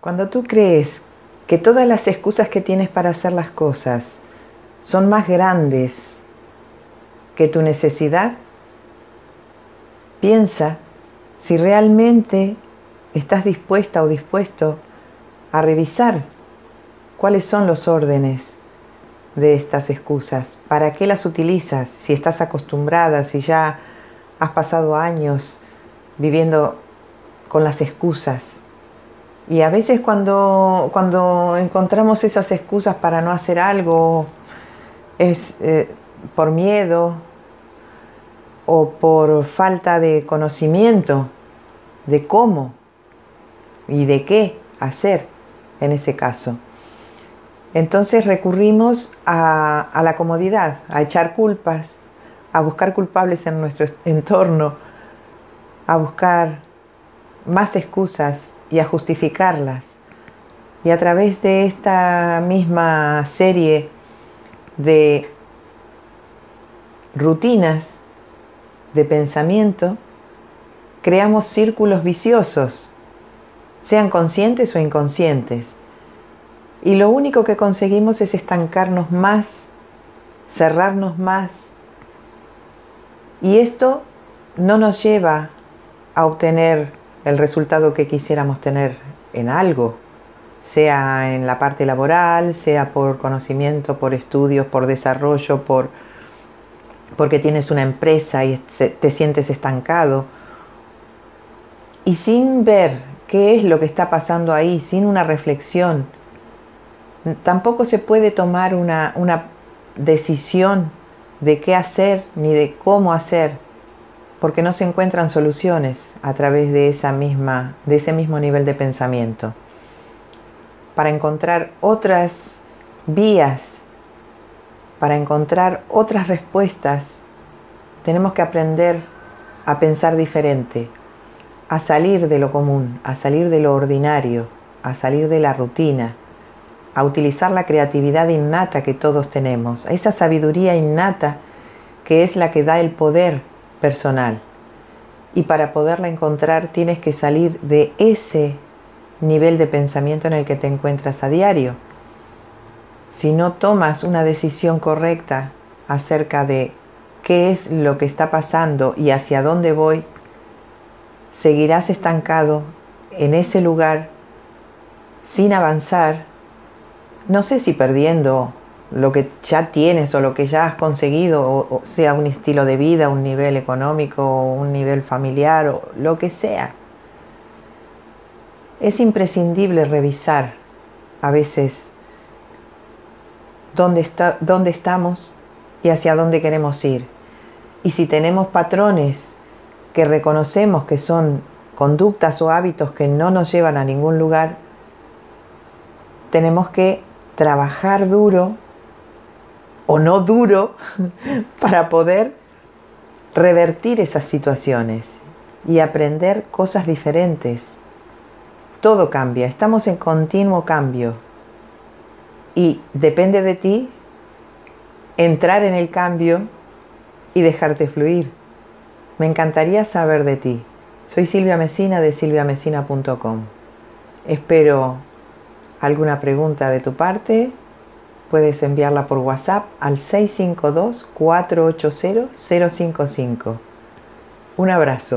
Cuando tú crees que todas las excusas que tienes para hacer las cosas son más grandes que tu necesidad, piensa si realmente estás dispuesta o dispuesto a revisar cuáles son los órdenes de estas excusas, para qué las utilizas, si estás acostumbrada, si ya has pasado años viviendo con las excusas y a veces cuando, cuando encontramos esas excusas para no hacer algo, es eh, por miedo o por falta de conocimiento de cómo y de qué hacer en ese caso. Entonces recurrimos a, a la comodidad, a echar culpas, a buscar culpables en nuestro entorno, a buscar más excusas y a justificarlas. Y a través de esta misma serie de rutinas de pensamiento, creamos círculos viciosos, sean conscientes o inconscientes. Y lo único que conseguimos es estancarnos más, cerrarnos más. Y esto no nos lleva a obtener el resultado que quisiéramos tener en algo, sea en la parte laboral, sea por conocimiento, por estudios, por desarrollo, por porque tienes una empresa y te sientes estancado. Y sin ver qué es lo que está pasando ahí, sin una reflexión, tampoco se puede tomar una, una decisión de qué hacer ni de cómo hacer porque no se encuentran soluciones a través de, esa misma, de ese mismo nivel de pensamiento. Para encontrar otras vías, para encontrar otras respuestas, tenemos que aprender a pensar diferente, a salir de lo común, a salir de lo ordinario, a salir de la rutina, a utilizar la creatividad innata que todos tenemos, a esa sabiduría innata que es la que da el poder personal. Y para poderla encontrar tienes que salir de ese nivel de pensamiento en el que te encuentras a diario. Si no tomas una decisión correcta acerca de qué es lo que está pasando y hacia dónde voy, seguirás estancado en ese lugar sin avanzar, no sé si perdiendo lo que ya tienes o lo que ya has conseguido, o, sea un estilo de vida, un nivel económico, un nivel familiar o lo que sea. Es imprescindible revisar a veces dónde, está, dónde estamos y hacia dónde queremos ir. Y si tenemos patrones que reconocemos que son conductas o hábitos que no nos llevan a ningún lugar, tenemos que trabajar duro o no duro para poder revertir esas situaciones y aprender cosas diferentes. Todo cambia, estamos en continuo cambio y depende de ti entrar en el cambio y dejarte fluir. Me encantaría saber de ti. Soy Silvia Mesina de silviamesina.com. Espero alguna pregunta de tu parte puedes enviarla por WhatsApp al 652-480-055. Un abrazo.